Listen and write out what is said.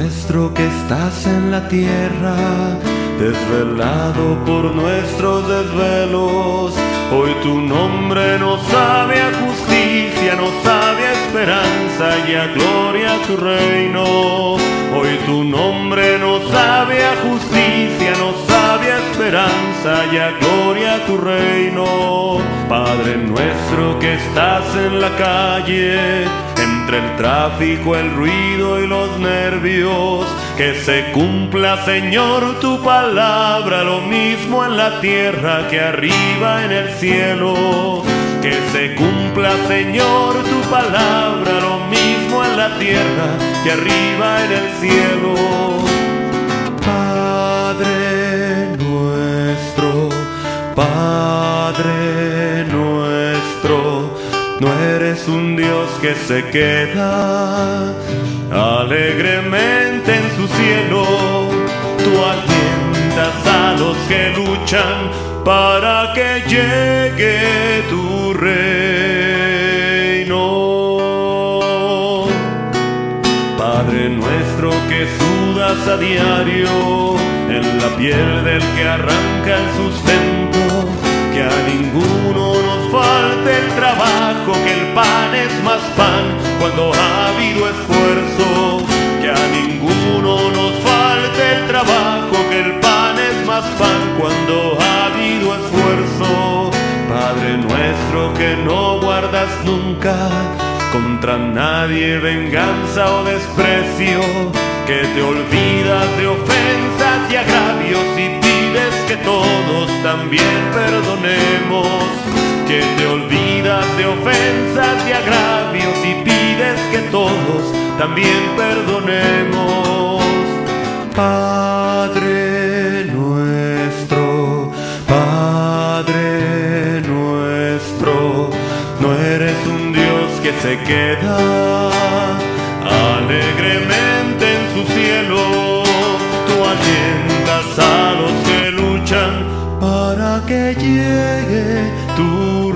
nuestro que estás en la tierra, desvelado por nuestros desvelos, hoy tu nombre nos sabe a justicia, nos sabe a esperanza y a gloria a tu reino. Hoy tu nombre nos sabe a justicia, nos sabe a esperanza y a gloria a tu reino. Padre nuestro que estás en la calle, entre el tráfico, el ruido y los nervios. Que se cumpla, Señor, tu palabra, lo mismo en la tierra que arriba en el cielo. Que se cumpla, Señor, tu palabra, lo mismo en la tierra que arriba en el cielo. Padre nuestro, Padre no eres un Dios que se queda alegremente en su cielo. Tú alientas a los que luchan para que llegue tu reino. Padre nuestro que sudas a diario en la piel del que arranca el sustento, pan es más pan cuando ha habido esfuerzo, que a ninguno nos falte el trabajo, que el pan es más pan cuando ha habido esfuerzo. Padre nuestro que no guardas nunca contra nadie venganza o desprecio, que te olvidas de ofensas y agravios y pides que todos también perdonemos, que te olvidas ofensas y agravios y pides que todos también perdonemos. Padre nuestro, Padre nuestro, no eres un Dios que se queda alegremente en su cielo. Tú alientas a los que luchan para que llegue tu